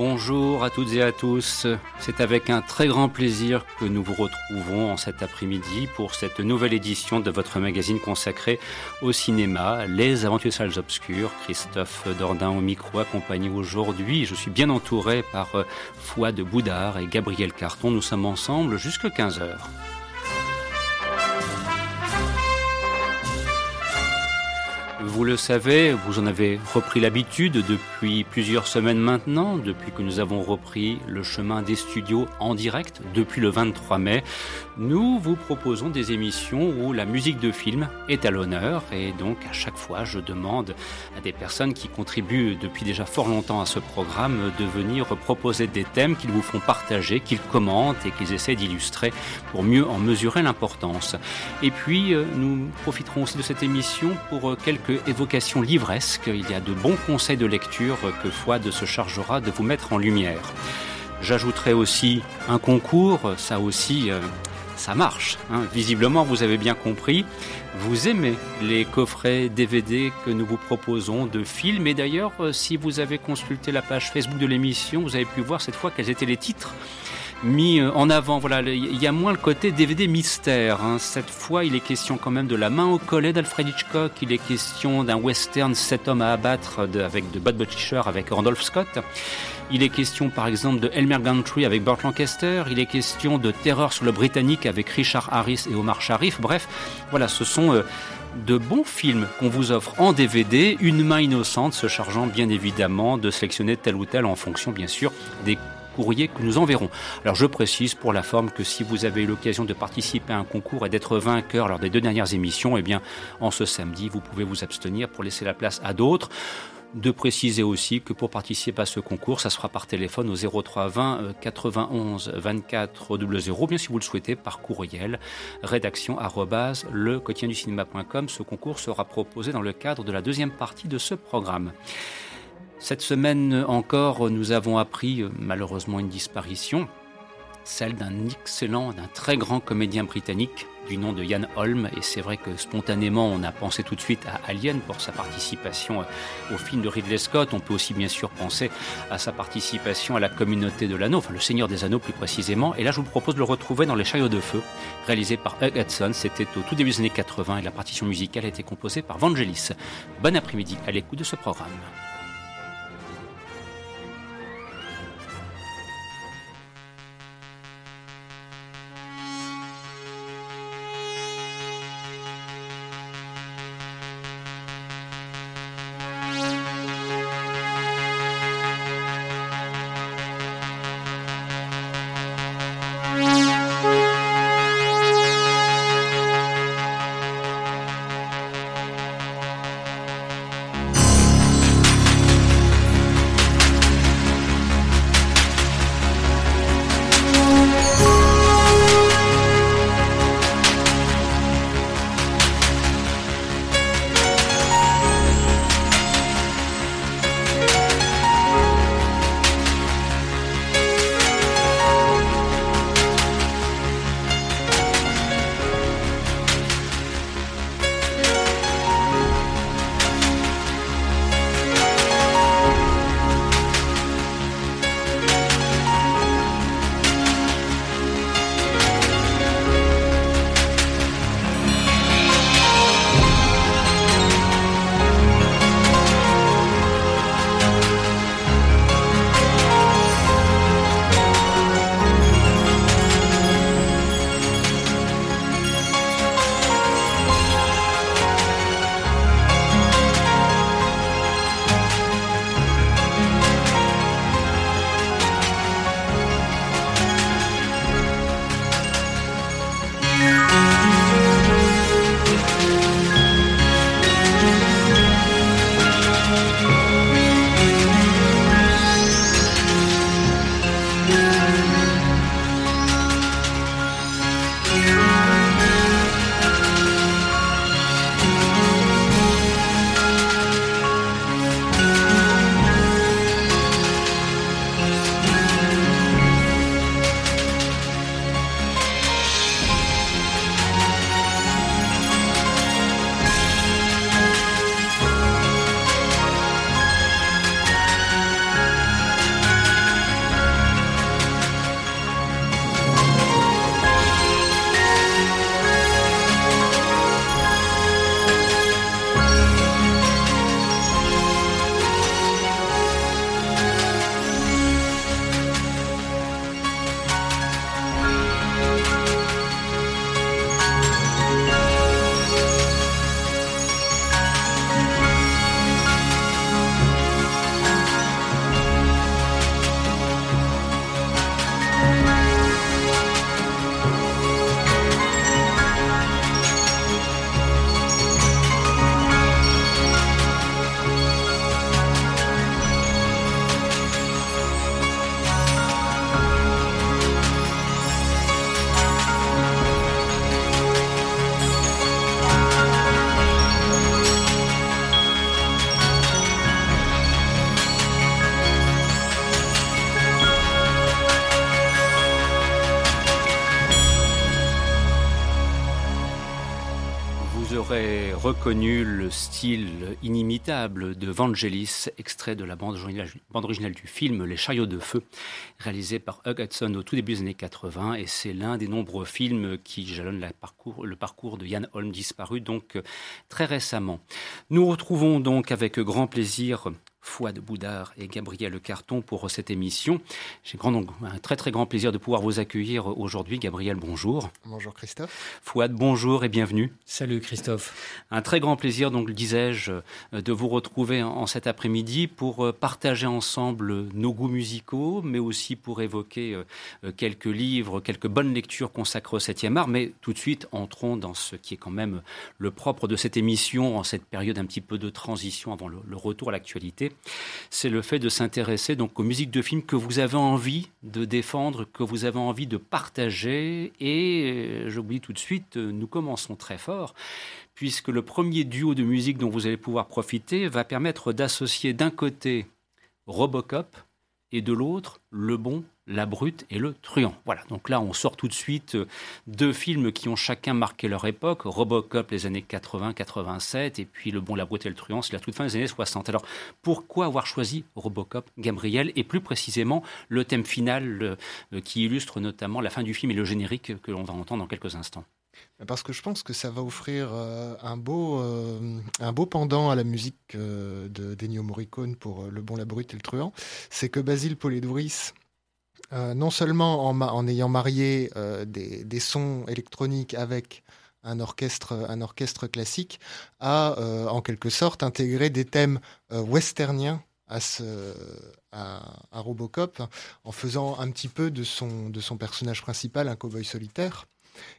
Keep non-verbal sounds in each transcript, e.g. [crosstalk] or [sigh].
Bonjour à toutes et à tous. C'est avec un très grand plaisir que nous vous retrouvons en cet après-midi pour cette nouvelle édition de votre magazine consacré au cinéma, Les Aventures Salles Obscures. Christophe Dordain au micro accompagné aujourd'hui. Je suis bien entouré par euh, Fouad Boudard et Gabriel Carton. Nous sommes ensemble jusqu'à 15 heures. Vous le savez, vous en avez repris l'habitude depuis plusieurs semaines maintenant, depuis que nous avons repris le chemin des studios en direct depuis le 23 mai. Nous vous proposons des émissions où la musique de film est à l'honneur et donc à chaque fois je demande à des personnes qui contribuent depuis déjà fort longtemps à ce programme de venir proposer des thèmes qu'ils vous font partager, qu'ils commentent et qu'ils essaient d'illustrer pour mieux en mesurer l'importance. Et puis euh, nous profiterons aussi de cette émission pour euh, quelques évocation livresque. Il y a de bons conseils de lecture que Fouad se chargera de vous mettre en lumière. J'ajouterai aussi un concours, ça aussi, euh, ça marche. Hein. Visiblement, vous avez bien compris. Vous aimez les coffrets DVD que nous vous proposons de films. Et d'ailleurs, euh, si vous avez consulté la page Facebook de l'émission, vous avez pu voir cette fois quels étaient les titres mis euh, en avant. Voilà, il y a moins le côté DVD mystère. Hein. Cette fois, il est question quand même de La main au collet d'Alfred Hitchcock. Il est question d'un western Sept hommes à abattre avec de Bud Butcher avec Randolph Scott. Il est question par exemple de Elmer Gantry avec Burt Lancaster. Il est question de Terreur sur le Britannique avec Richard Harris et Omar Sharif. Bref, voilà, ce sont euh, de bons films qu'on vous offre en DVD, une main innocente se chargeant bien évidemment de sélectionner tel ou tel en fonction bien sûr des courrier que nous enverrons. Alors je précise pour la forme que si vous avez eu l'occasion de participer à un concours et d'être vainqueur lors des deux dernières émissions, eh bien en ce samedi, vous pouvez vous abstenir pour laisser la place à d'autres de préciser aussi que pour participer à ce concours, ça sera par téléphone au 03 20 91 24 00, bien si vous le souhaitez, par courriel, rédaction le du cinéma.com. Ce concours sera proposé dans le cadre de la deuxième partie de ce programme. Cette semaine encore, nous avons appris euh, malheureusement une disparition, celle d'un excellent, d'un très grand comédien britannique du nom de Ian Holm. Et c'est vrai que spontanément, on a pensé tout de suite à Alien pour sa participation euh, au film de Ridley Scott. On peut aussi bien sûr penser à sa participation à la communauté de l'anneau, enfin le Seigneur des Anneaux plus précisément. Et là, je vous propose de le retrouver dans Les Chariots de Feu, réalisé par Hugh Hudson. C'était au tout début des années 80 et la partition musicale a été composée par Vangelis. Bon après-midi à l'écoute de ce programme. Reconnu le style inimitable de Vangelis, extrait de la bande originale, du film Les chariots de feu, réalisé par Hugh Hudson au tout début des années 80. Et c'est l'un des nombreux films qui jalonnent le parcours de Yann Holm disparu donc très récemment. Nous retrouvons donc avec grand plaisir Fouad Boudard et Gabriel Le Carton pour cette émission. J'ai grand, un très très grand plaisir de pouvoir vous accueillir aujourd'hui. Gabriel, bonjour. Bonjour Christophe. Fouad, bonjour et bienvenue. Salut Christophe. Un très grand plaisir, donc disais-je, de vous retrouver en cet après-midi pour euh, partager ensemble nos goûts musicaux, mais aussi pour évoquer euh, quelques livres, quelques bonnes lectures consacrées au 7e art. Mais tout de suite, entrons dans ce qui est quand même le propre de cette émission, en cette période un petit peu de transition avant le retour à l'actualité c'est le fait de s'intéresser donc aux musiques de films que vous avez envie de défendre, que vous avez envie de partager. Et euh, j'oublie tout de suite, euh, nous commençons très fort, puisque le premier duo de musique dont vous allez pouvoir profiter va permettre d'associer d'un côté Robocop et de l'autre Le Bon la Brute et Le Truand. Voilà, donc là on sort tout de suite euh, deux films qui ont chacun marqué leur époque, Robocop les années 80-87 et puis Le Bon, la Brute et Le Truand, c'est la toute fin des années 60. Alors pourquoi avoir choisi Robocop, Gabriel, et plus précisément le thème final euh, qui illustre notamment la fin du film et le générique que l'on va entendre dans quelques instants? Parce que je pense que ça va offrir euh, un, beau, un beau pendant à la musique de d'Ennio Morricone pour Le Bon, la Brute et le Truand. C'est que Basile Poledouris euh, non seulement en, ayant marié euh, des, sons électroniques avec un orchestre, classique, a euh, en quelque sorte intégré des thèmes westerniens à, à, Robocop en faisant un petit peu de son, de son personnage principal un cowboy solitaire.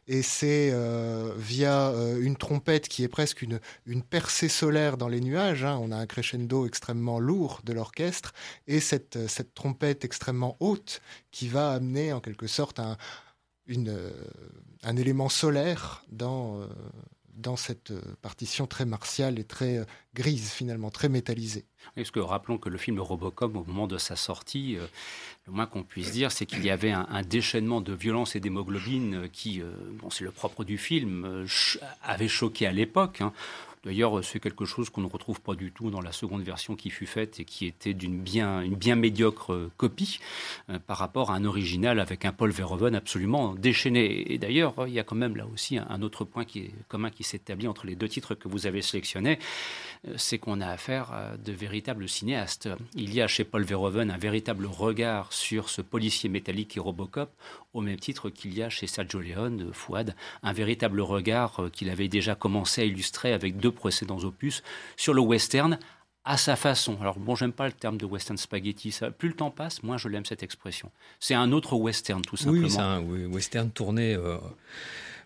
Et c'est euh, via euh, une trompette qui est presque une, une percée solaire dans les nuages. Hein. On a un crescendo extrêmement lourd de l'orchestre et cette, euh, cette trompette extrêmement haute qui va amener en quelque sorte un, un élément solaire dans, dans cette partition très martiale et très grise finalement, très métallisée. Parce que rappelons que le film Robocop, au moment de sa sortie, euh, le moins qu'on puisse dire, c'est qu'il y avait un, déchaînement de violence et d'hémoglobine euh, qui, euh, bon, c'est le propre du film, avait choqué à l'époque. Hein. D'ailleurs, c'est quelque chose qu'on ne retrouve pas du tout dans la seconde version qui fut faite et qui était d'une bien, une bien médiocre copie par rapport à un original avec un Paul Verhoeven absolument déchaîné. Et d'ailleurs, il y a quand même là aussi un autre point qui est commun qui s'établit entre les deux titres que vous avez sélectionnés, c'est qu'on a affaire à de véritables cinéastes. Il y a chez Paul Verhoeven un véritable regard sur ce policier métallique et Robocop, au même titre qu'il y a chez Sergio Leone, Fouad, un véritable regard qu'il avait déjà commencé à illustrer avec deux précédents opus sur le western à sa façon. Alors bon, j'aime pas le terme de western spaghetti. Ça, plus le temps passe, moins je l'aime cette expression. C'est un autre western, tout simplement. Oui, c'est un western tourné. Euh,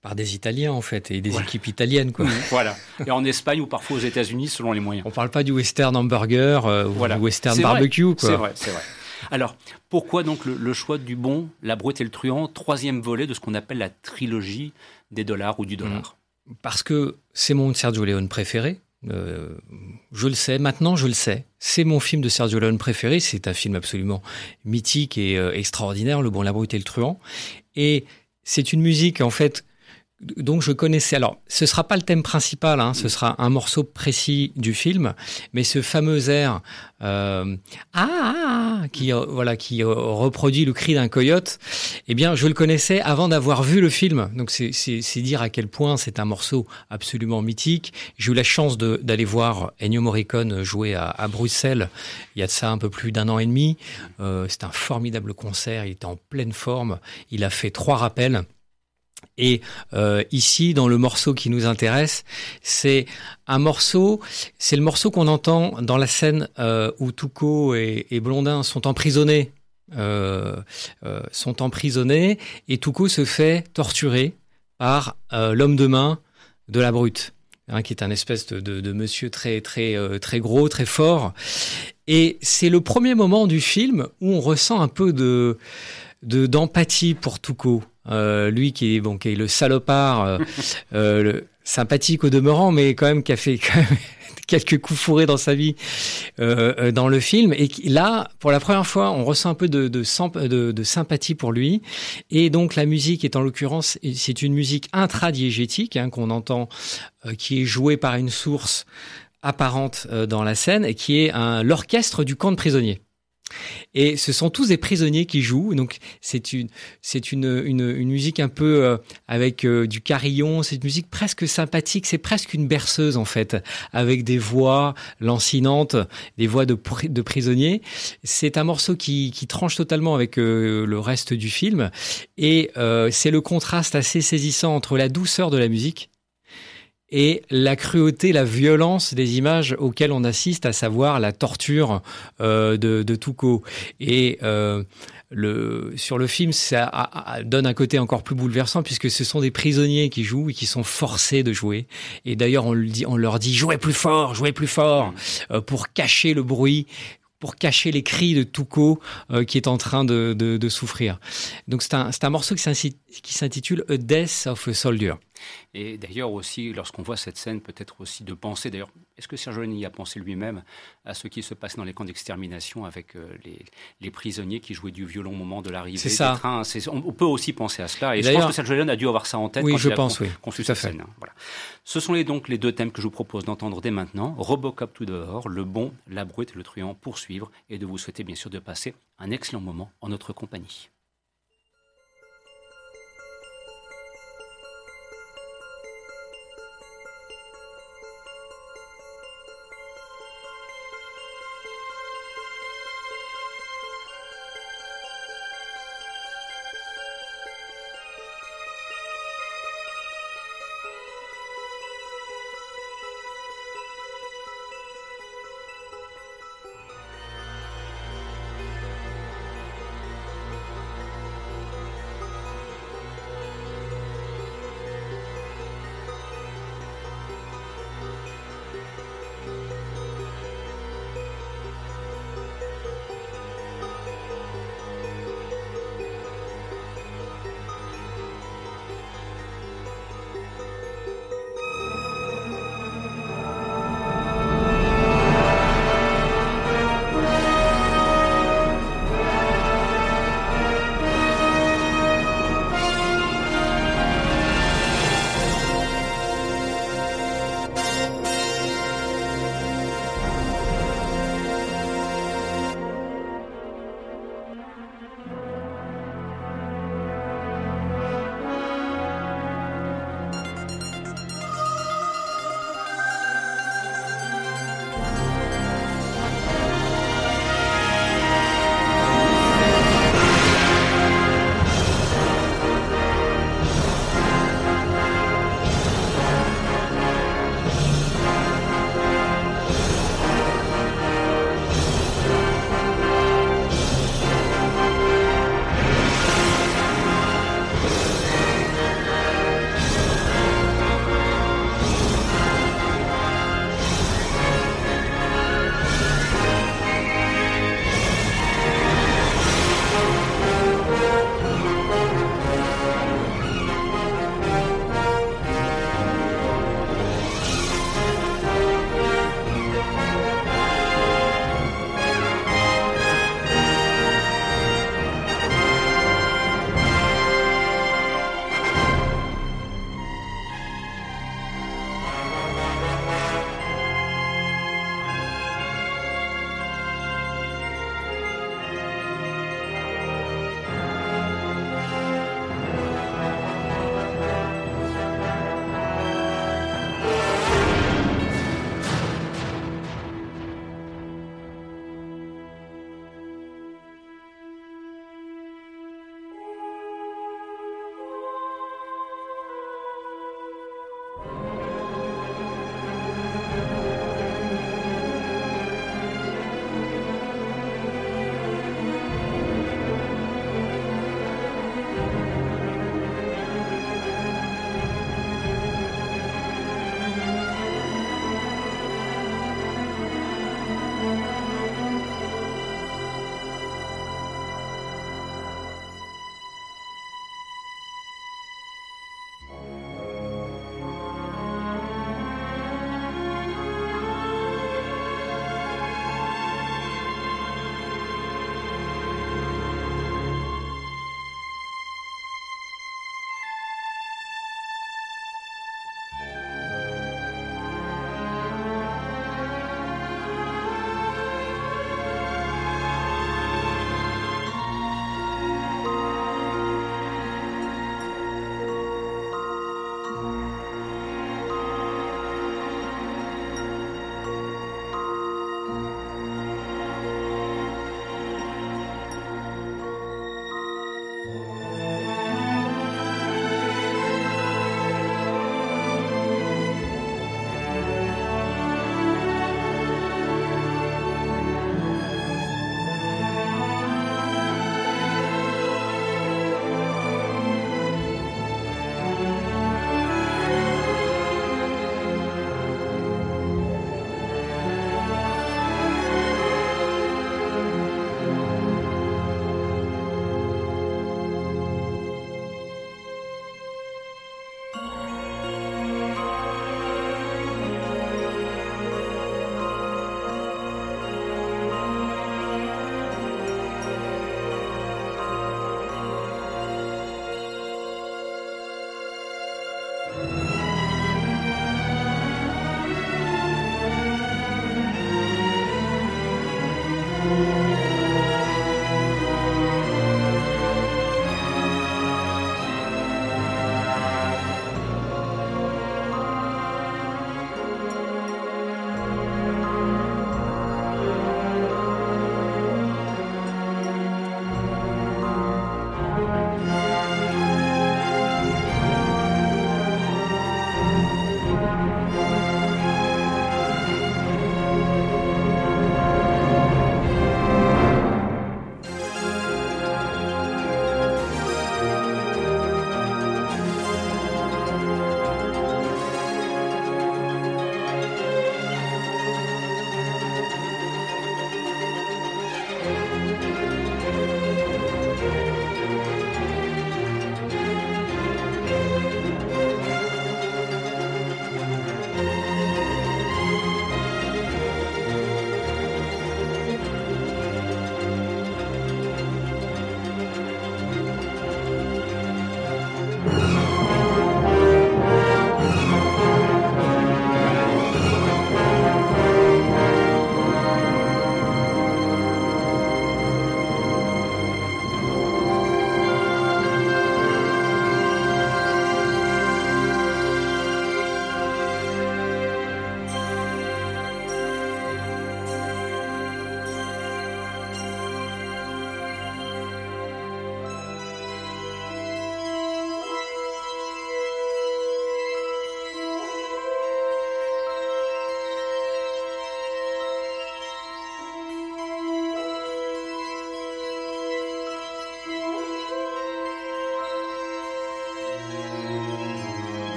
par des Italiens en fait et des équipes italiennes quoi. [laughs] voilà. Et en Espagne ou parfois aux États-Unis selon les moyens. On parle pas du western hamburger euh, ou du western barbecue C'est vrai, c'est vrai. Alors pourquoi donc le, choix du bon, la brute et le truand, troisième volet de ce qu'on appelle la trilogie des dollars ou du dollar? Parce que c'est mon Sergio Leone préféré. Euh, je le sais, maintenant je le sais. C'est mon film de Sergio Leone préféré. C'est un film absolument mythique et euh, extraordinaire, Le Bon, la Brute et le Truand. Et c'est une musique en fait donc je connaissais. Alors, ce sera pas le thème principal, hein, ce sera un morceau précis du film, mais ce fameux air euh, ah, ah, ah qui euh, voilà qui euh, reproduit le cri d'un coyote. Eh bien, je le connaissais avant d'avoir vu le film. Donc c'est dire à quel point c'est un morceau absolument mythique. J'ai eu la chance d'aller voir Ennio Morricone jouer à, à, Bruxelles il y a de ça un peu plus d'un an et demi. Euh, c'est un formidable concert. Il était en pleine forme. Il a fait trois rappels. Et euh, ici, dans le morceau qui nous intéresse, c'est un morceau, c'est le morceau qu'on entend dans la scène euh, où Touko et, Blondin sont emprisonnés, euh, sont emprisonnés, et Touko se fait torturer par l'homme de main de la brute, hein, qui est un espèce de, monsieur très très très gros, très fort. Et c'est le premier moment du film où on ressent un peu de d'empathie pour Touko. Euh, lui qui est bon, qui est le salopard, euh, [laughs] euh, le, sympathique au demeurant, mais quand même qui a fait [laughs] quelques coups fourrés dans sa vie dans le film. Et là, pour la première fois, on ressent un peu de, de, de sympathie pour lui. Et donc la musique est en l'occurrence, c'est une musique intradiégétique hein, qu'on entend, qui est jouée par une source apparente dans la scène et qui est l'orchestre du camp de prisonniers. Et ce sont tous des prisonniers qui jouent. Donc c'est une c'est une, une, une, musique un peu euh, avec euh, du carillon. C'est une musique presque sympathique. C'est presque une berceuse en fait, avec des voix lancinantes, des voix de, de prisonniers. C'est un morceau qui, qui tranche totalement avec euh, le reste du film. Et c'est le contraste assez saisissant entre la douceur de la musique et la cruauté, la violence des images auxquelles on assiste, à savoir la torture euh, de, de. Et euh, sur le film, ça donne un côté encore plus bouleversant puisque ce sont des prisonniers qui jouent et qui sont forcés de jouer. Et d'ailleurs, on, on, leur dit jouez plus fort, jouez plus fort euh, pour cacher le bruit pour cacher les cris de Tuco euh, qui est en train de, de, de souffrir. Donc c'est un, un, morceau qui s'intitule A Death of a Soldier. Et d'ailleurs aussi, lorsqu'on voit cette scène, peut-être aussi de penser, d'ailleurs, est-ce que y a pensé lui-même à ce qui se passe dans les camps d'extermination avec euh, les, les, prisonniers qui jouaient du violon au moment de l'arrivée des trains? On, peut aussi penser à cela. Et je pense que Leone a dû avoir ça en tête oui, quand je il pense, a oui, conçu cette scène. Voilà. Ce sont les, donc les deux thèmes que je vous propose d'entendre dès maintenant. Robocop tout dehors, le bon, la brute et le truand poursuivre et de vous souhaiter bien sûr de passer un excellent moment en notre compagnie.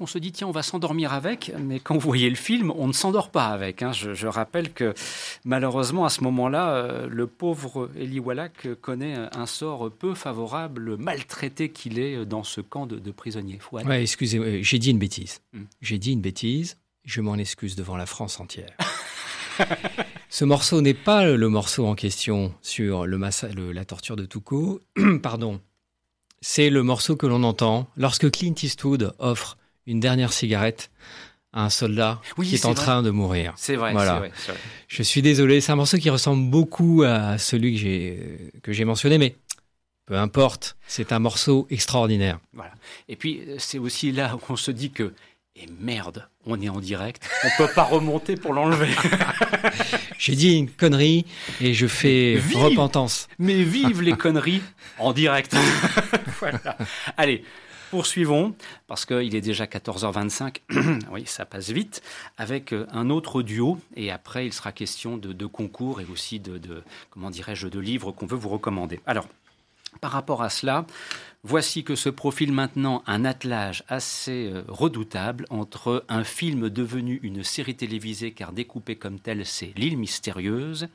On se dit tiens, on va s'endormir avec, mais quand vous voyez le film, on ne s'endort pas avec. Hein. Je, rappelle que malheureusement, à ce moment-là, euh, le pauvre Eli Wallach connaît un sort peu favorable, maltraité qu'il est dans ce camp de, prisonniers. Ouais, excusez-moi, j'ai dit une bêtise. Hmm. J'ai dit une bêtise, je m'en excuse devant la France entière. [laughs] Ce morceau n'est pas le morceau en question sur le, la torture de Touko. [clears throat] Pardon. C'est le morceau que l'on entend lorsque Clint Eastwood offre une dernière cigarette à un soldat qui est, en train de mourir. C'est vrai, voilà. Je suis désolé, c'est un morceau qui ressemble beaucoup à celui que j'ai que j'ai mentionné, mais peu importe, c'est un morceau extraordinaire. Voilà. Et puis c'est aussi là où on se dit que et merde, on est en direct, on peut pas remonter pour l'enlever. [laughs] J'ai dit une connerie et je fais repentance. Mais vive les conneries en direct. [laughs] voilà. Allez, poursuivons, parce qu'il est déjà 14h25, [clears throat] oui, ça passe vite, avec euh, un autre duo, et après il sera question de, concours et aussi comment dirais-je, de livres qu'on veut vous recommander. Alors, par rapport à cela, Voici que se profile maintenant un attelage assez euh, redoutable entre un film devenu une série télévisée car découpé comme tel c'est L'île mystérieuse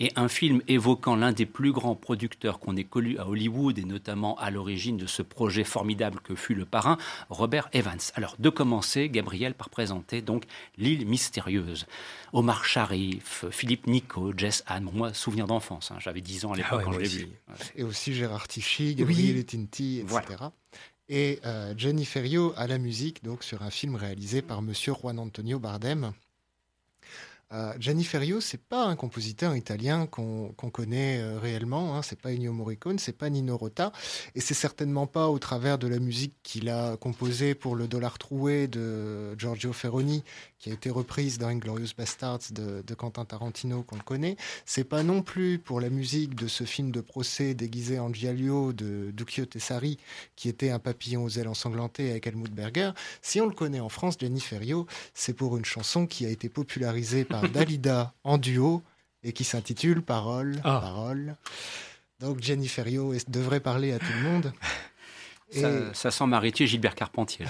et un film évoquant l'un des plus grands producteurs qu'on ait connu à Hollywood et notamment à l'origine de ce projet formidable que fut le parrain Robert Evans. Alors de commencer, Gabriel par présenter donc L'île mystérieuse. Omar Sharif, Philippe Nico, Jess Anne, moi souvenir d'enfance, hein. j'avais 10 ans à l'époque ah quand je l'ai vu. Et aussi Gérard Tichy, Gabriel et Tinti etc. Et euh, Jenny Ferrio à la musique, donc sur un film réalisé par Monsieur Juan Antonio Bardem, euh, Gianni Ferrio, c'est pas un compositeur italien qu'on connaît euh, réellement. Hein. C'est pas Ennio Morricone, c'est pas Nino Rota, et c'est certainement pas au travers de la musique qu'il a composée pour le Dollar troué de Giorgio Ferroni, qui a été reprise dans Inglorious Bastards de, Quentin Tarantino qu'on le connaît. C'est pas non plus pour la musique de ce film de procès déguisé en Giallo de Duccio Tessari, qui était un papillon aux ailes ensanglantées avec Helmut Berger. Si on le connaît en France, Gianni Ferrio, c'est pour une chanson qui a été popularisée par Dalida en duo et qui s'intitule Parole, ah. Parole. Donc Jenny Ferrio devrait parler à tout le monde. Ça, sent Maritier Gilbert Carpentier.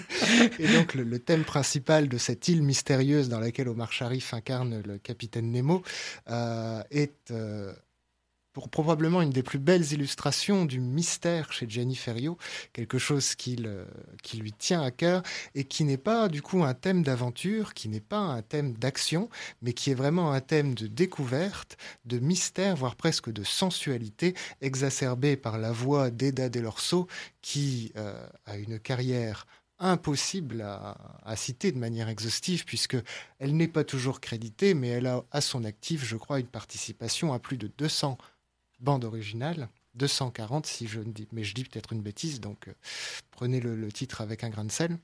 [laughs] et donc le, thème principal de cette île mystérieuse dans laquelle Omar Sharif incarne le capitaine Nemo euh, est euh, pour probablement une des plus belles illustrations du mystère chez Jenny Ferrio, quelque chose qui, qui lui tient à cœur et qui n'est pas du coup un thème d'aventure, qui n'est pas un thème d'action, mais qui est vraiment un thème de découverte, de mystère, voire presque de sensualité, exacerbée par la voix d'Eda Delorso, qui euh, a une carrière impossible à, à, citer de manière exhaustive puisque elle n'est pas toujours créditée, mais elle a à son actif, je crois, une participation à plus de 200 bande originale. 240 si je ne dis, mais je dis peut-être une bêtise, donc euh, prenez le, titre avec un grain de sel.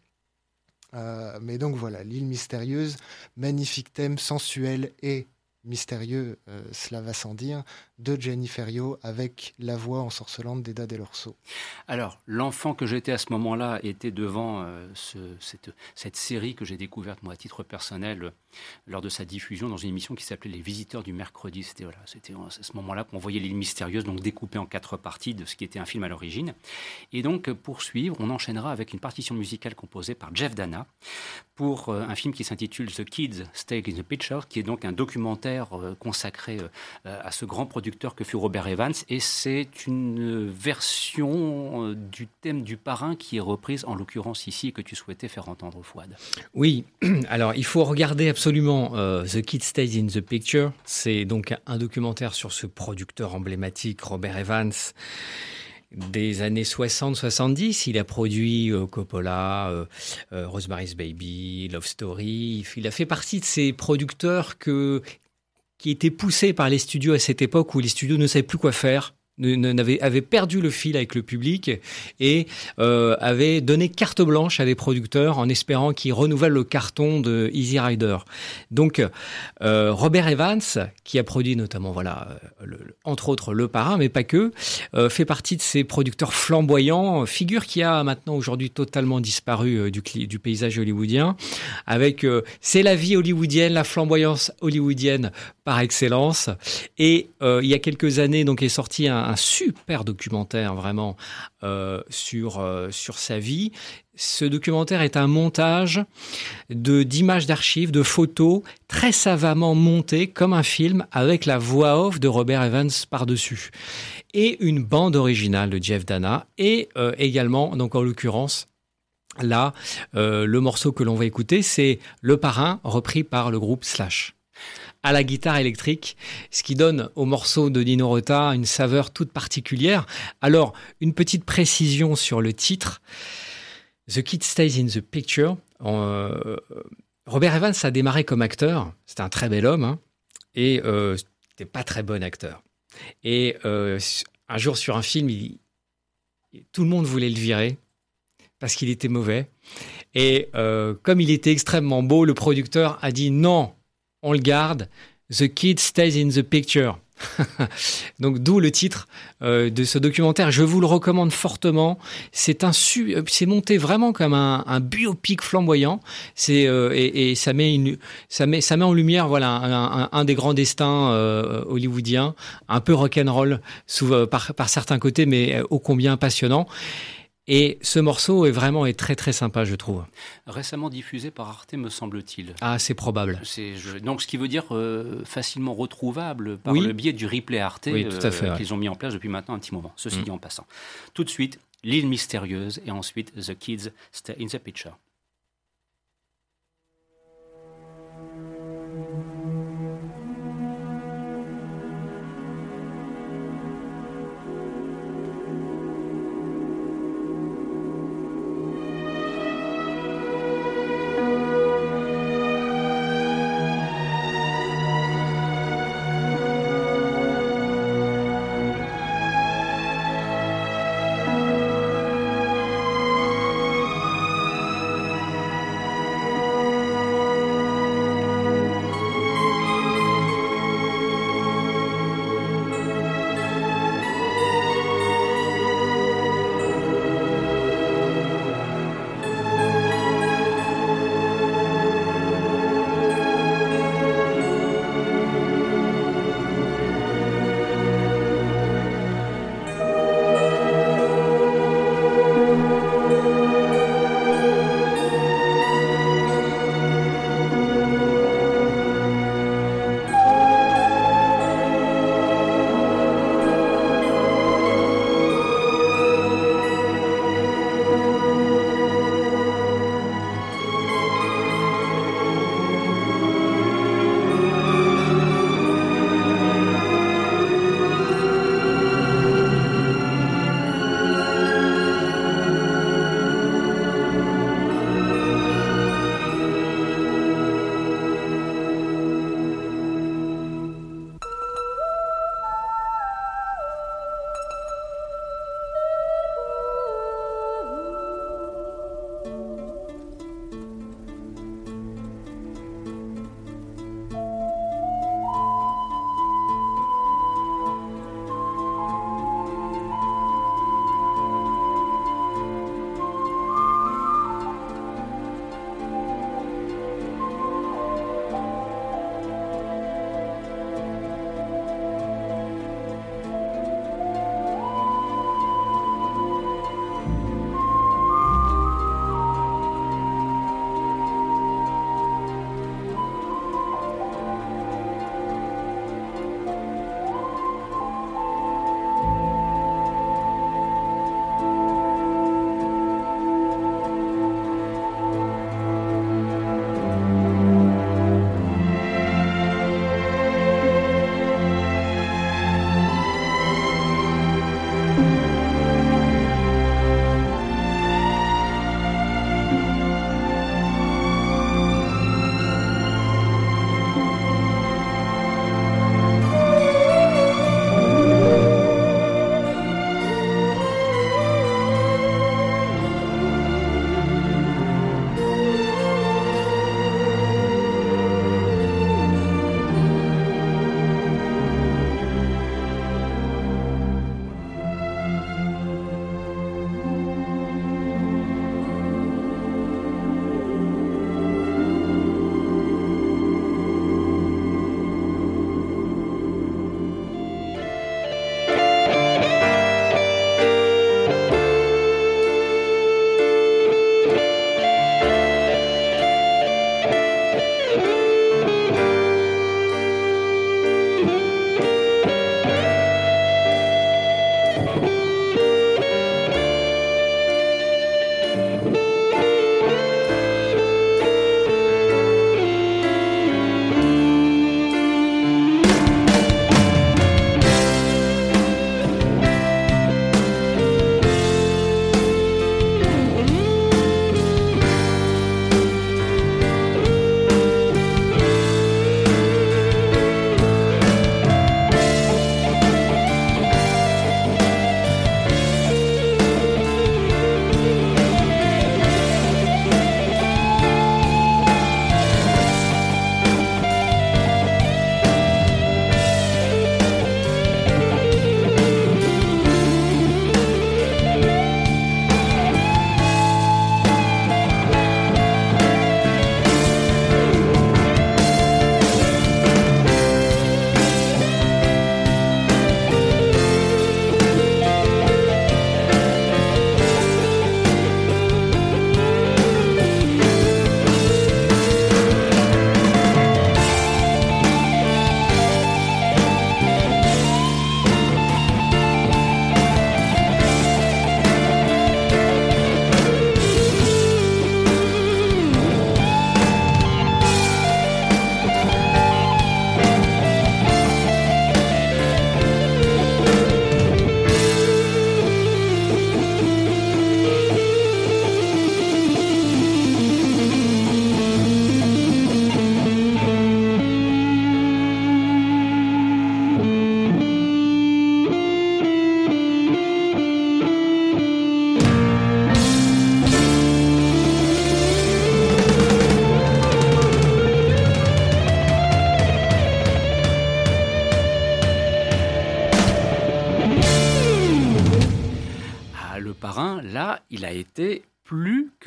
Euh, mais donc voilà, l'île mystérieuse, magnifique thème sensuel et mystérieux, euh, cela va sans dire, de Jenny Ferrio avec la voix ensorcelante d'Eda Delorso. Alors, l'enfant que j'étais à ce moment-là était devant euh, cette, série que j'ai découverte, moi, à titre personnel, euh, lors de sa diffusion dans une émission qui s'appelait Les Visiteurs du Mercredi. C'était voilà, à ce moment-là qu'on voyait l'île mystérieuse, donc découpée en quatre parties de ce qui était un film à l'origine. Et donc, pour suivre, on enchaînera avec une partition musicale composée par Jeff Dana pour un film qui s'intitule The Kids Stay in the Picture, qui est donc un documentaire euh, consacré euh, à ce grand producteur que fut Robert Evans. Et c'est une version euh, du thème du parrain qui est reprise en l'occurrence ici et que tu souhaitais faire entendre, Fouad. Oui, [clears throat] alors il faut regarder absolument The Kid Stays in the Picture. C'est donc un documentaire sur ce producteur emblématique, Robert Evans des années 60-70. Il a produit Coppola, Rosemary's Baby, Love Story. Il a fait partie de ces producteurs que, qui était poussé par les studios à cette époque où les studios ne savaient plus quoi faire avait, perdu le fil avec le public et euh, avait donné carte blanche à des producteurs en espérant qu'ils renouvellent le carton de Easy Rider. Donc euh, Robert Evans, qui a produit notamment voilà, le, entre autres Le Parrain, mais pas que, euh, fait partie de ces producteurs flamboyants, figure qui a maintenant aujourd'hui totalement disparu euh, du, paysage hollywoodien, avec euh, c'est la vie hollywoodienne, la flamboyance hollywoodienne par excellence. Et il y a quelques années, donc, est sorti un, super documentaire vraiment sur sur sa vie. Ce documentaire est un montage de d'images d'archives, de photos très savamment montées comme un film avec la voix off de Robert Evans par-dessus et une bande originale de Jeff Dana et euh, également donc en l'occurrence là euh, le morceau que l'on va écouter c'est Le Parrain repris par le groupe Slash à la guitare électrique, ce qui donne au morceau de Dino Rota une saveur toute particulière. Alors, une petite précision sur le titre. The Kid Stays in the Picture. Euh, Robert Evans a démarré comme acteur. C'était un très bel homme. Hein, et euh, c'était pas très bon acteur. Et euh, un jour sur un film, tout le monde voulait le virer parce qu'il était mauvais. Et euh, comme il était extrêmement beau, le producteur a dit non, on le garde. The Kid Stays in the Picture. [laughs] Donc d'où le titre euh, de ce documentaire. Je vous le recommande fortement. C'est un euh, c'est monté vraiment comme un, biopic flamboyant. C'est euh, et, ça met une, ça met ça met en lumière voilà un, des grands destins hollywoodiens, un peu rock'n'roll par certains côtés, mais ô combien passionnant. Et ce morceau est vraiment est très très sympa, je trouve. Récemment diffusé par Arte, me semble-t-il. Ah, c'est probable. donc, ce qui veut dire euh, facilement retrouvable par le biais du replay Arte euh, qu'ils ont mis en place depuis maintenant un petit moment. Ceci mm. dit en passant. Tout de suite, l'île mystérieuse et ensuite The Kids Stay in the Picture.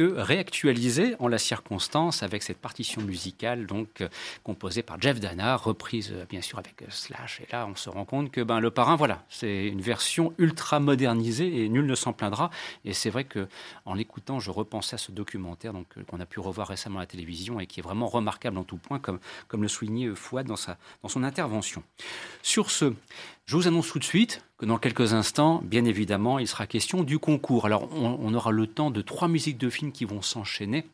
Que réactualisé en la circonstance avec cette partition musicale donc euh, composée par Jeff Dana, reprise euh, bien sûr avec euh, Slash. Et là, on se rend compte que ben, le parrain, voilà, c'est une version ultra modernisée et nul ne s'en plaindra. Et c'est vrai que en l'écoutant, je repensais à ce documentaire donc qu'on a pu revoir récemment à la télévision et qui est vraiment remarquable en tout point, comme, comme le soulignait Fouad dans, sa, dans son intervention. Sur ce, je vous annonce tout de suite que dans quelques instants, bien évidemment, il sera question du concours. Alors, on, aura le temps de trois musiques de films qui vont s'enchaîner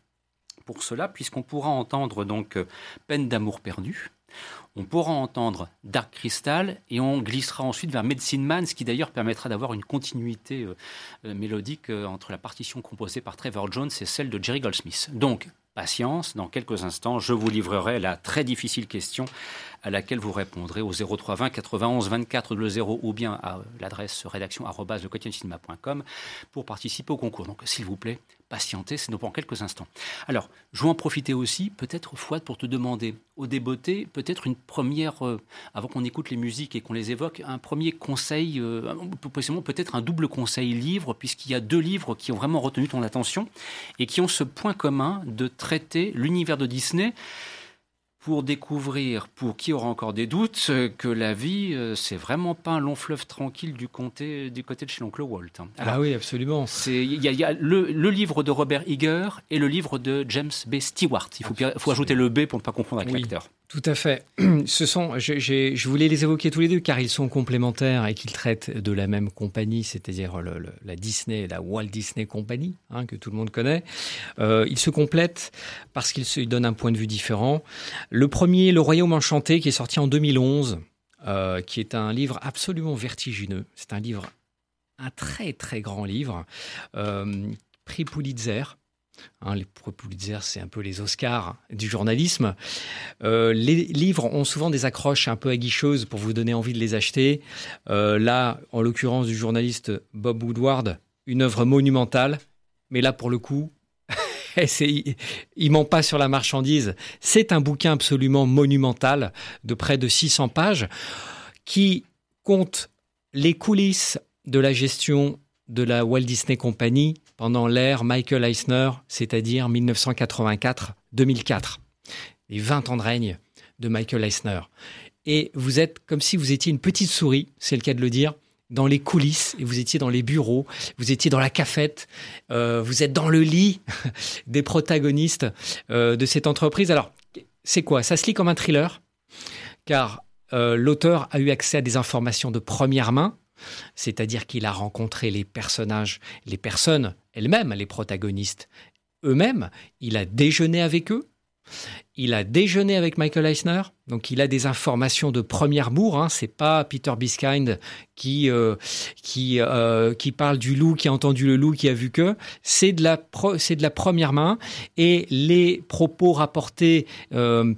pour cela, puisqu'on pourra entendre donc euh, Peine d'amour perdu. On pourra entendre Dark Crystal et on glissera ensuite vers Medicine Man, ce qui d'ailleurs permettra d'avoir une continuité euh, euh, mélodique entre la partition composée par Trevor Jones et celle de Jerry Goldsmith. Donc, patience, dans quelques instants, je vous livrerai la très difficile question à laquelle vous répondrez au 0320 91 24 0 ou bien à l'adresse rédaction pour participer au concours. Donc, s'il vous plaît, patientez, c'est pour quelques instants. Alors, je vais en profiter aussi, peut-être, Fouad, pour te demander, au débeauté, peut-être une première, euh, avant qu'on écoute les musiques et qu'on les évoque, un premier conseil, euh, peut-être un double conseil livre, puisqu'il y a deux livres qui ont vraiment retenu ton attention et qui ont ce point commun de traiter l'univers de Disney pour découvrir, pour qui aura encore des doutes, que la vie, euh, c'est vraiment pas un long fleuve tranquille du, comté, du côté de chez l'oncle Walt. ah oui, absolument. Il y a, le, livre de Robert Eager et le livre de James B. Stewart. Il faut, faut ajouter le B pour ne pas confondre avec l'acteur. Tout à fait. [clears throat] Ce sont, je, je, voulais les évoquer tous les deux car ils sont complémentaires et qu'ils traitent de la même compagnie, c'est-à-dire la Disney, la Walt Disney Company, hein, que tout le monde connaît. Euh, ils se complètent parce qu'ils se donnent un point de vue différent. Le premier, Le Royaume Enchanté, qui est sorti en 2011, euh, qui est un livre absolument vertigineux. C'est un livre, un très très grand livre, euh, prix Pulitzer. Hein, les Pulitzer, c'est un peu les Oscars du journalisme. Euh, les livres ont souvent des accroches un peu aguicheuses pour vous donner envie de les acheter. Euh, là, en l'occurrence du journaliste Bob Woodward, une œuvre monumentale. Mais là, pour le coup, [laughs] il, il ment pas sur la marchandise. C'est un bouquin absolument monumental de près de 600 pages qui compte les coulisses de la gestion de la Walt Disney Company pendant l'ère Michael Eisner, c'est-à-dire 1984-2004. Les 20 ans de règne de Michael Eisner. Et vous êtes comme si vous étiez une petite souris, c'est le cas de le dire, dans les coulisses, et vous étiez dans les bureaux, vous étiez dans la cafette, euh, vous êtes dans le lit [laughs] des protagonistes euh, de cette entreprise. Alors, c'est quoi? Ça se lit comme un thriller, car euh, l'auteur a eu accès à des informations de première main, c'est-à-dire qu'il a rencontré les personnages, les personnes elles-mêmes, les protagonistes eux-mêmes, il a déjeuné avec eux, il a déjeuné avec Michael Eisner, donc il a des informations de première bourre. Hein. C'est pas Peter Biskind qui euh, qui euh, qui parle du loup, qui a entendu le loup, qui a vu que. C'est de la c'est de la première main et les propos rapportés euh,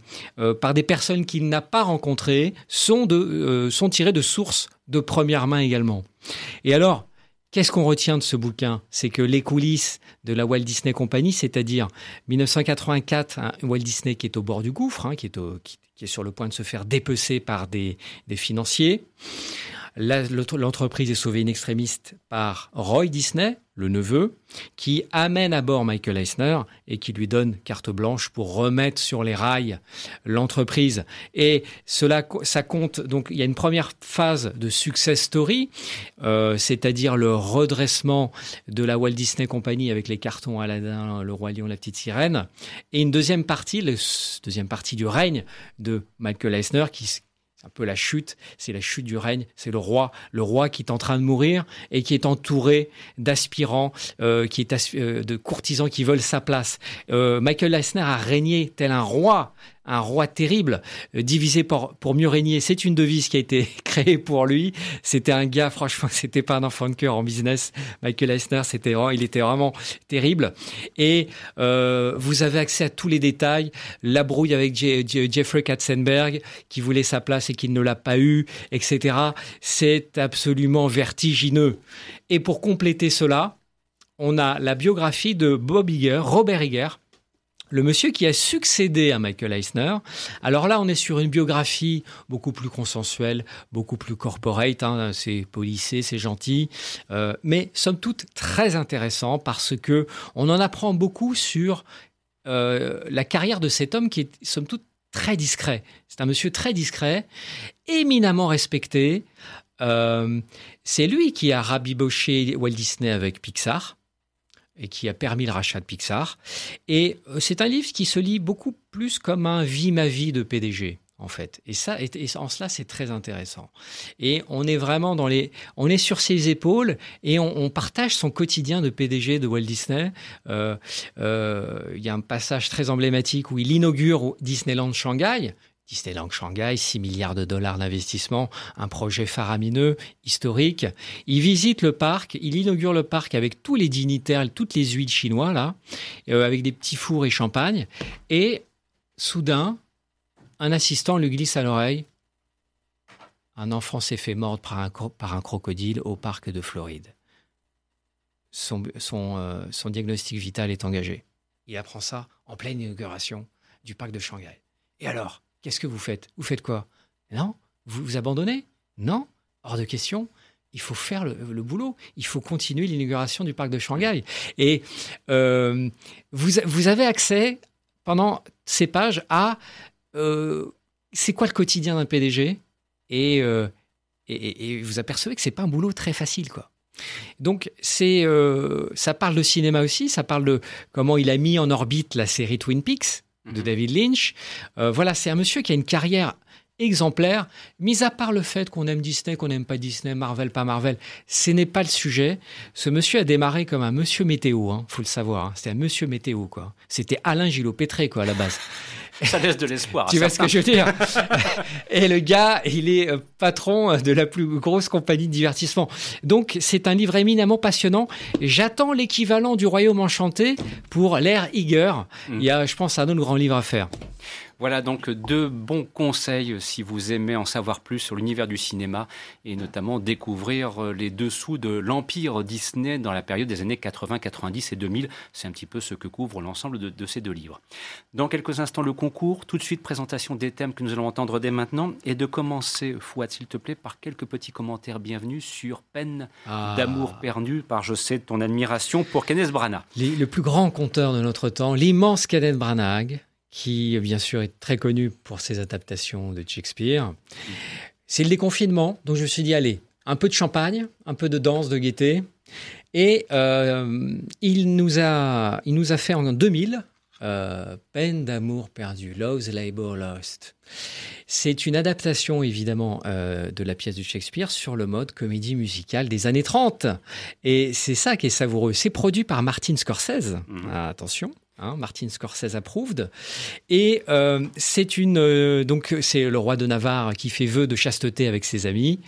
par des personnes qu'il n'a pas rencontrées sont de sont tirés de sources de première main également. Et alors, Qu'est-ce qu'on retient de ce bouquin? C'est que les coulisses de la Walt Disney Company, c'est-à-dire 1984, Walt Disney qui est au bord du gouffre, hein, qui, est sur le point de se faire dépecer par des financiers. L'entreprise est sauvée in extremis par Roy Disney, le neveu, qui amène à bord Michael Eisner et qui lui donne carte blanche pour remettre sur les rails l'entreprise. Et cela, ça compte. Donc, il y a une première phase de success story, euh, c'est-à-dire le redressement de la Walt Disney Company avec les cartons Aladdin, le roi lion, la petite sirène, et une deuxième partie, la deuxième partie du règne de Michael Eisner qui un peu la chute, c'est la chute du règne, c'est le roi, le roi qui est en train de mourir et qui est entouré d'aspirants, euh, qui est euh, de courtisans qui veulent sa place. Euh, Michael Eisner a régné tel un roi un roi terrible, euh, divisé pour, mieux régner. C'est une devise qui a été [laughs] créée pour lui. C'était un gars, franchement, [laughs] c'était pas un enfant de cœur en business. Michael Eisner, c'était il était vraiment terrible. Et euh, vous avez accès à tous les détails. La brouille avec Jeffrey Katzenberg, qui voulait sa place et qui ne l'a pas eu, etc. C'est absolument vertigineux. Et pour compléter cela, on a la biographie de Bob Iger, Robert Iger, le monsieur qui a succédé à Michael Eisner. Alors là, on est sur une biographie beaucoup plus consensuelle, beaucoup plus corporate. Hein, c'est policé, c'est gentil, euh, mais somme toute très intéressant parce que on en apprend beaucoup sur euh, la carrière de cet homme qui est somme toute très discret. C'est un monsieur très discret, éminemment respecté. Euh, c'est lui qui a rabiboché Walt Disney avec Pixar et qui a permis le rachat de Pixar. Et euh, c'est un livre qui se lit beaucoup plus comme un vie ma vie de PDG en fait. Et ça, en cela, c'est très intéressant. Et on est vraiment dans les, on est sur ses épaules et on, partage son quotidien de PDG de Walt Disney. Euh, euh, il y a un passage très emblématique où il inaugure Disneyland Shanghai, Disneyland Shanghai, 6 milliards de dollars d'investissement, un projet faramineux, historique. Il visite le parc, il inaugure le parc avec tous les dignitaires, toutes les huiles chinois, là, euh, avec des petits fours et champagne. Et soudain, un assistant lui glisse à l'oreille Un enfant s'est fait mordre par un, par un, crocodile au parc de Floride. Son, euh, son diagnostic vital est engagé. Il apprend ça en pleine inauguration du parc de Shanghai. Et alors Qu'est-ce que vous faites? Vous faites quoi? Non? Vous vous abandonnez? Non? Hors de question. Il faut faire le, boulot. Il faut continuer l'inauguration du parc de Shanghai. Et euh, vous, vous avez accès pendant ces pages à euh, c'est quoi le quotidien d'un PDG euh, et, et, vous apercevez que c'est pas un boulot très facile, quoi. Donc c'est, ça parle de cinéma aussi, ça parle de comment il a mis en orbite la série Twin Peaks, de mhm. David Lynch. Euh, voilà, c'est un monsieur qui a une carrière exemplaire, mis à part le fait qu'on aime Disney, qu'on n'aime pas Disney, Marvel, pas Marvel, ce n'est pas le sujet. Ce monsieur a démarré comme un monsieur météo, hein, faut le savoir. Hein. C'était un monsieur météo, quoi. C'était Alain Gillot-Pétré, quoi, à la base. [laughs] [laughs] Ça laisse de l'espoir. tu vois ce que je veux dire [laughs] [laughs] Et le gars, il est euh, patron de la plus grosse compagnie de divertissement. Donc, c'est un livre éminemment passionnant. J'attends l'équivalent du Royaume Enchanté pour l'ère Iger. Mm. Il y a, je pense, un autre grand livre à faire. Voilà donc deux bons conseils si vous aimez en savoir plus sur l'univers du cinéma et notamment découvrir euh, les dessous de l'empire Disney dans la période des années 80, 90 et 2000. C'est un petit peu ce que couvre l'ensemble de, ces deux livres. Dans quelques instants, le concours. Tout de suite, présentation des thèmes que nous allons entendre dès maintenant. Et de commencer, Fouad, s'il te plaît, par quelques petits commentaires bienvenus sur Peine ah. d'amour perdu, par je sais ton admiration pour Kenneth Branagh. le plus grand conteur de notre temps, l'immense Kenneth Branagh qui bien sûr est très connu pour ses adaptations de Shakespeare. C'est le déconfinement, donc je me suis dit, allez, un peu de champagne, un peu de danse, de gaieté. Et euh, il, nous a, il nous a fait en 2000 euh, Peine d'amour perdu, Love's Labor Lost. C'est une adaptation évidemment euh, de la pièce de Shakespeare sur le mode comédie musicale des années 30. Et c'est ça qui est savoureux. C'est produit par Martin Scorsese. Mhm. attention. Hein, Martin Scorsese approved. Et euh, c'est une euh, donc c'est le roi de Navarre qui fait vœu de chasteté avec ses amis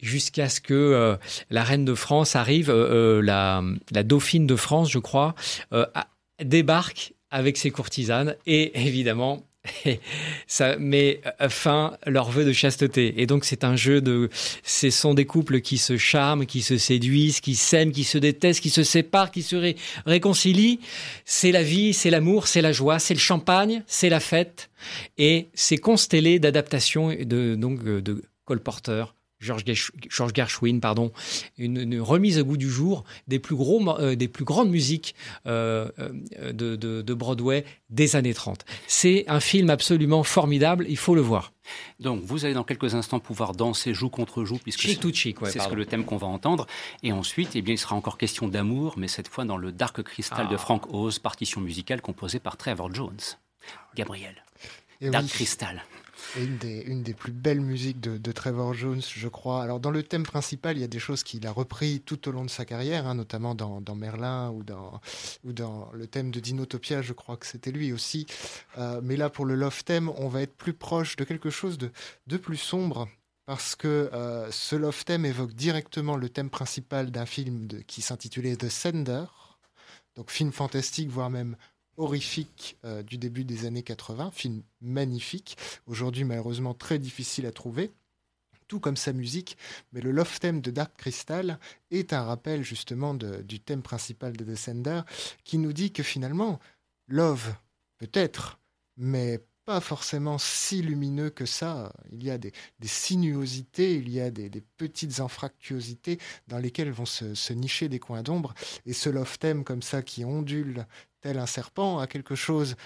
jusqu'à ce que euh, la reine de France arrive, la, la, dauphine de France, je crois, débarque avec ses courtisanes et évidemment [laughs] ça met fin leur vœu de chasteté. Et donc c'est un jeu de, ce sont des couples qui se charment, qui se séduisent, qui s'aiment, qui se détestent, qui se séparent, qui se réconcilient. C'est la vie, c'est l'amour, c'est la joie, c'est le champagne, c'est la fête. Et c'est constellé d'adaptations de donc de colporteurs George, Gershwin, pardon, une, remise au goût du jour des plus, gros, euh, des plus grandes musiques euh, euh, de, de, Broadway des années 30. C'est un film absolument formidable, il faut le voir. Donc, vous allez dans quelques instants pouvoir danser joue contre joue, puisque c'est c'est ce le thème qu'on va entendre. Et ensuite, eh bien, il sera encore question d'amour, mais cette fois dans le Dark Crystal de ah. Frank Oz, partition musicale composée par Trevor Jones. Gabriel. Dark Crystal une des, plus belles musiques de, Trevor Jones, je crois. Alors, dans le thème principal, il y a des choses qu'il a repris tout au long de sa carrière, hein, notamment dans, Merlin ou dans, le thème de Dinotopia, je crois que c'était lui aussi. Euh, mais là, pour le Love Theme, on va être plus proche de quelque chose de, de plus sombre. Parce que euh, ce Love Theme évoque directement le thème principal d'un film qui s'intitulait The Sender, donc film fantastique, voire même horrifique euh, du début des années 80, film magnifique, aujourd'hui malheureusement très difficile à trouver tout comme sa musique, mais le love theme de Dark Crystal est un rappel justement du thème principal de Descender qui nous dit que finalement, love, peut-être, mais pas forcément si lumineux que ça. Il y a des, sinuosités, il y a des, petites anfractuosités dans lesquelles vont se, nicher des coins d'ombre. Et ce love theme comme ça qui ondule tel un serpent a quelque chose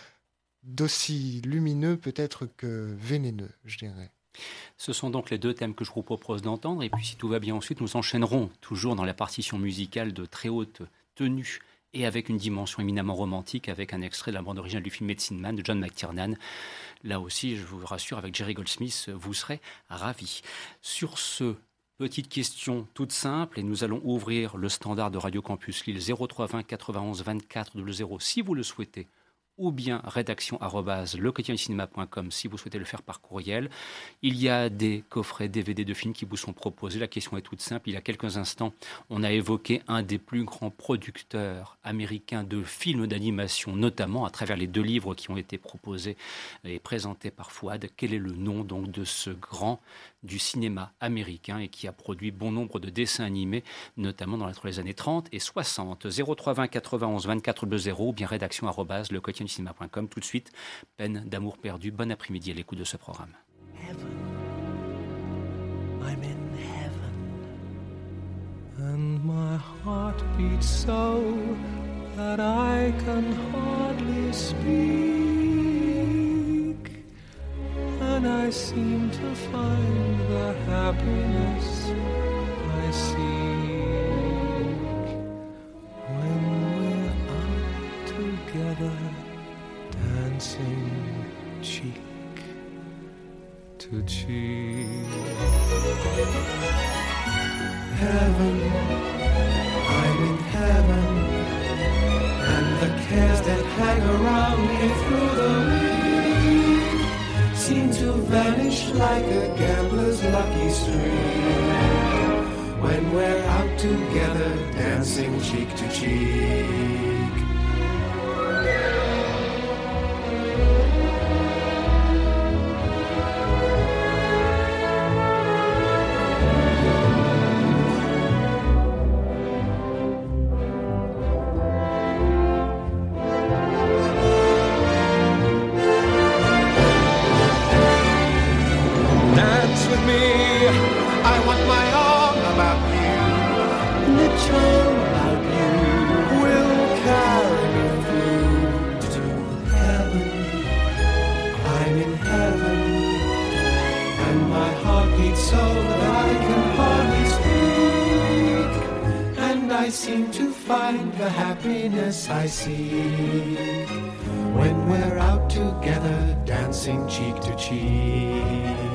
d'aussi lumineux peut-être que vénéneux, je dirais. Ce sont donc les deux thèmes que je vous propose d'entendre. Et puis, si tout va bien ensuite, nous enchaînerons toujours dans la partition musicale de très haute tenue et avec une dimension éminemment romantique, avec un extrait de la bande originale du film Medicine Man de John McTiernan. Là aussi, je vous rassure, avec Jerry Goldsmith, vous serez ravis. Sur ce, petite question toute simple, et nous allons ouvrir le standard de Radio Campus Lille 0320 91 24 00 si vous le souhaitez ou bien rédaction cinéma.com si vous souhaitez le faire par courriel. Il y a des coffrets DVD de films qui vous sont proposés. La question est toute simple. Il y a quelques instants, on a évoqué un des plus grands producteurs américains de films d'animation, notamment à travers les deux livres qui ont été proposés et présentés par Fouad. Quel est le nom donc de ce grand du cinéma américain et qui a produit bon nombre de dessins animés, notamment dans les années 30 et 60. 0320 91 24 0 ou bien rédaction arrobase le cinéma.com. Tout de suite, peine d'amour perdu. Bon après-midi à l'écoute de ce programme. And I seem to find the happiness I seek when we're out together. dancing cheek to cheek. Heaven, I'm in heaven, and the cares that hang around me through the vanish like a gambler's lucky streak when we're out together dancing cheek to cheek. me. I want my arm about you. Little like you will carry me through to heaven. I'm in heaven, and my heart beats so that I can hardly speak. And I seem to find the happiness I seek when we're out together, dancing cheek to cheek.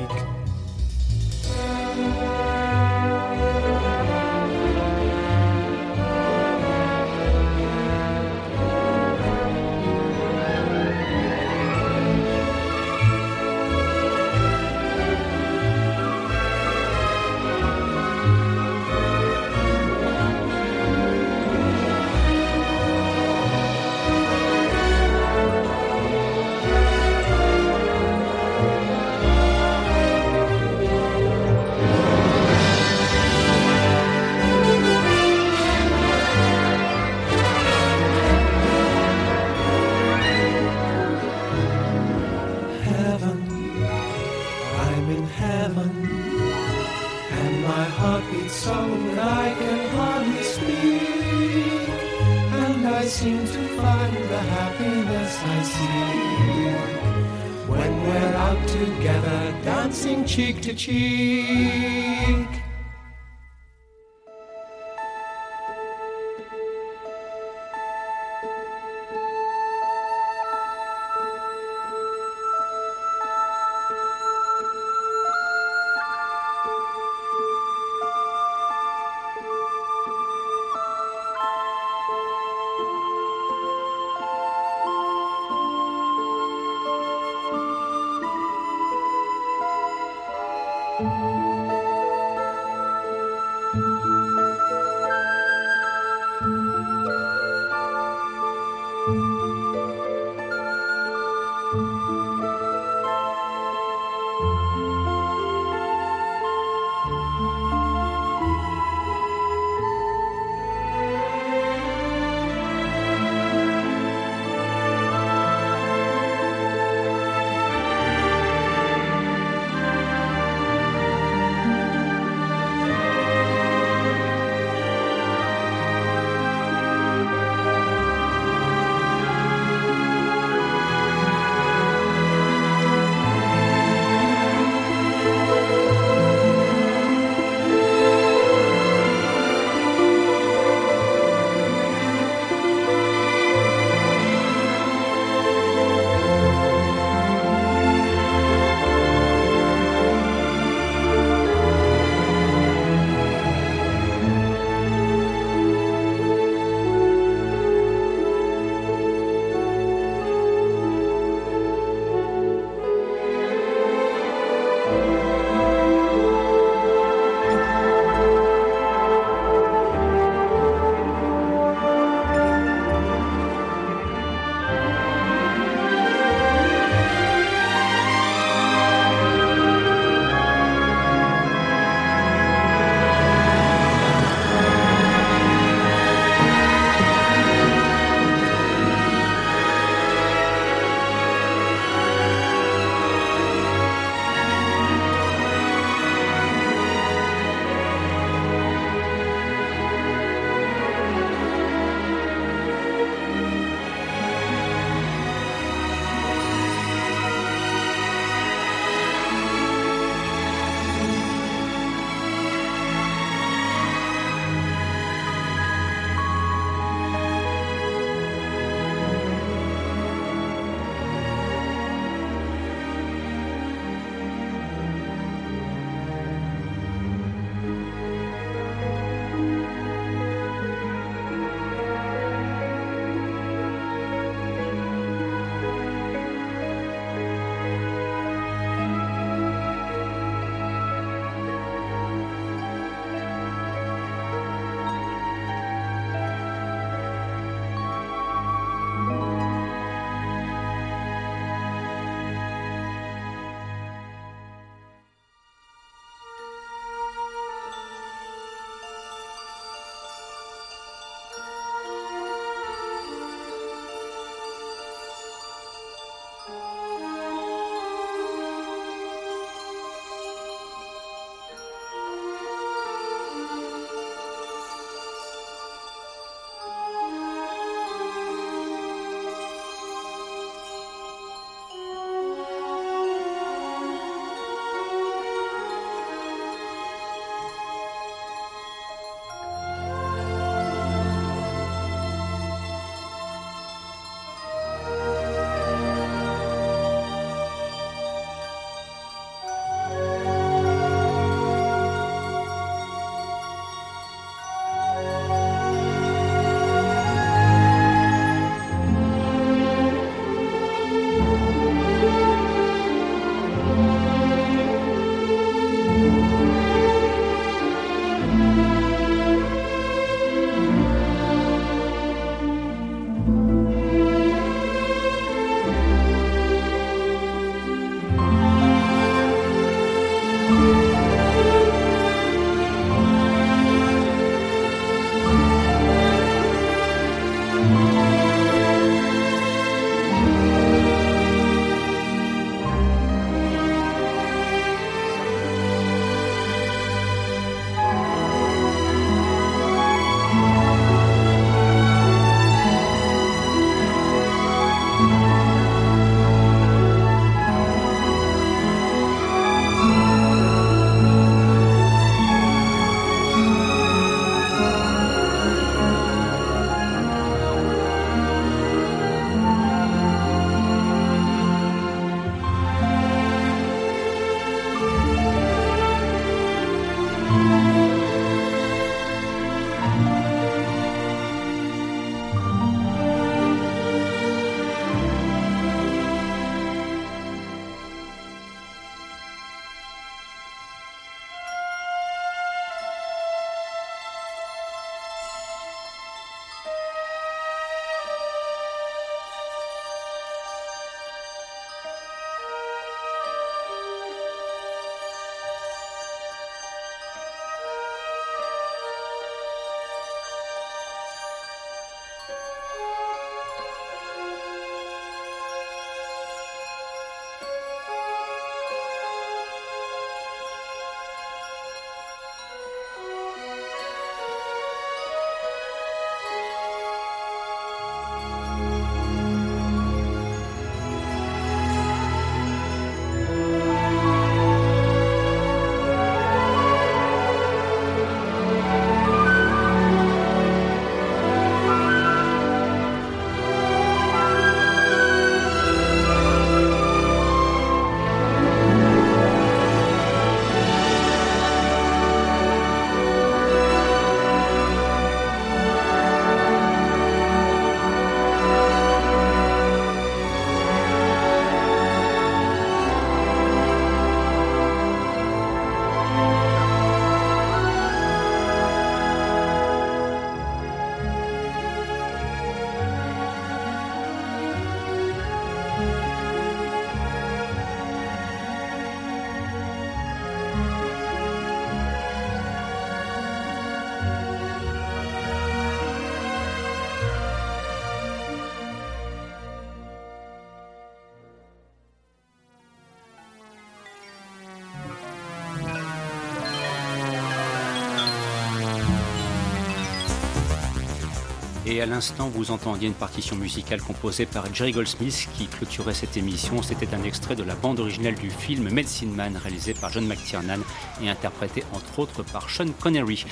Et à l'instant, vous entendiez une partition musicale composée par Jerry Goldsmith qui clôturait cette émission. C'était un extrait de la bande originale du film Medicine Man réalisé par John McTiernan et interprété entre autres par Sean Connery.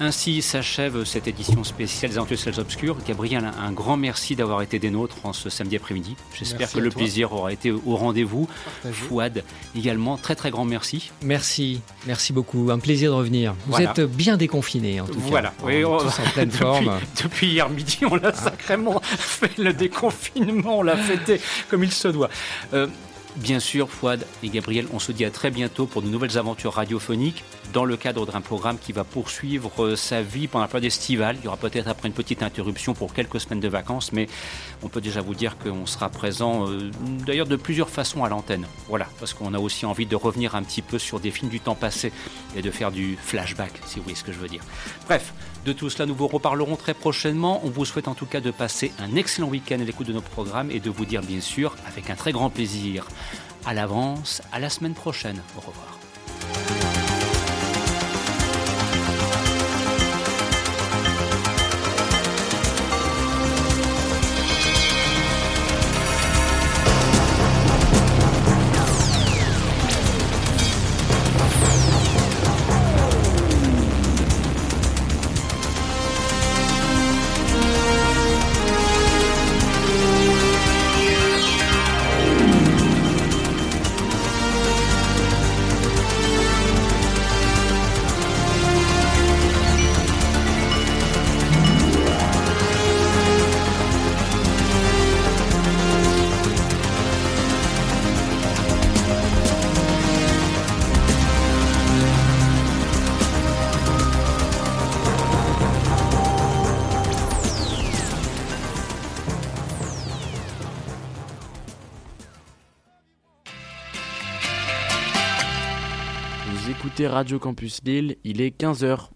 Ainsi s'achève cette édition spéciale des Aventures Obscures. Gabriel, un grand merci d'avoir été des nôtres en ce samedi après-midi. J'espère que le plaisir aura été au rendez-vous. Fouad, également, très très grand merci. Merci, merci beaucoup. Un plaisir de revenir. Vous êtes bien déconfiné en tout cas. Voilà, oui, en pleine [laughs] forme. Depuis hier midi, on l'a sacrément [laughs] fait le déconfinement, on l'a fêté comme il se doit. Euh, Bien sûr, Fouad et Gabriel, on se dit à très bientôt pour de nouvelles aventures radiophoniques dans le cadre d'un programme qui va poursuivre euh, sa vie pendant la période estivale. Il y aura peut-être après une petite interruption pour quelques semaines de vacances, mais on peut déjà vous dire qu'on sera présent euh, d'ailleurs de plusieurs façons à l'antenne. Voilà, parce qu'on a aussi envie de revenir un petit peu sur des films du temps passé et de faire du flashback, si vous voyez ce que je veux dire. Bref, de tout cela, nous vous reparlerons très prochainement. On vous souhaite en tout cas de passer un excellent week-end à l'écoute de nos programmes et de vous dire bien sûr, avec un très grand plaisir, à l'avance, à la semaine prochaine. Au revoir. Radio Campus Lille, il est 15h.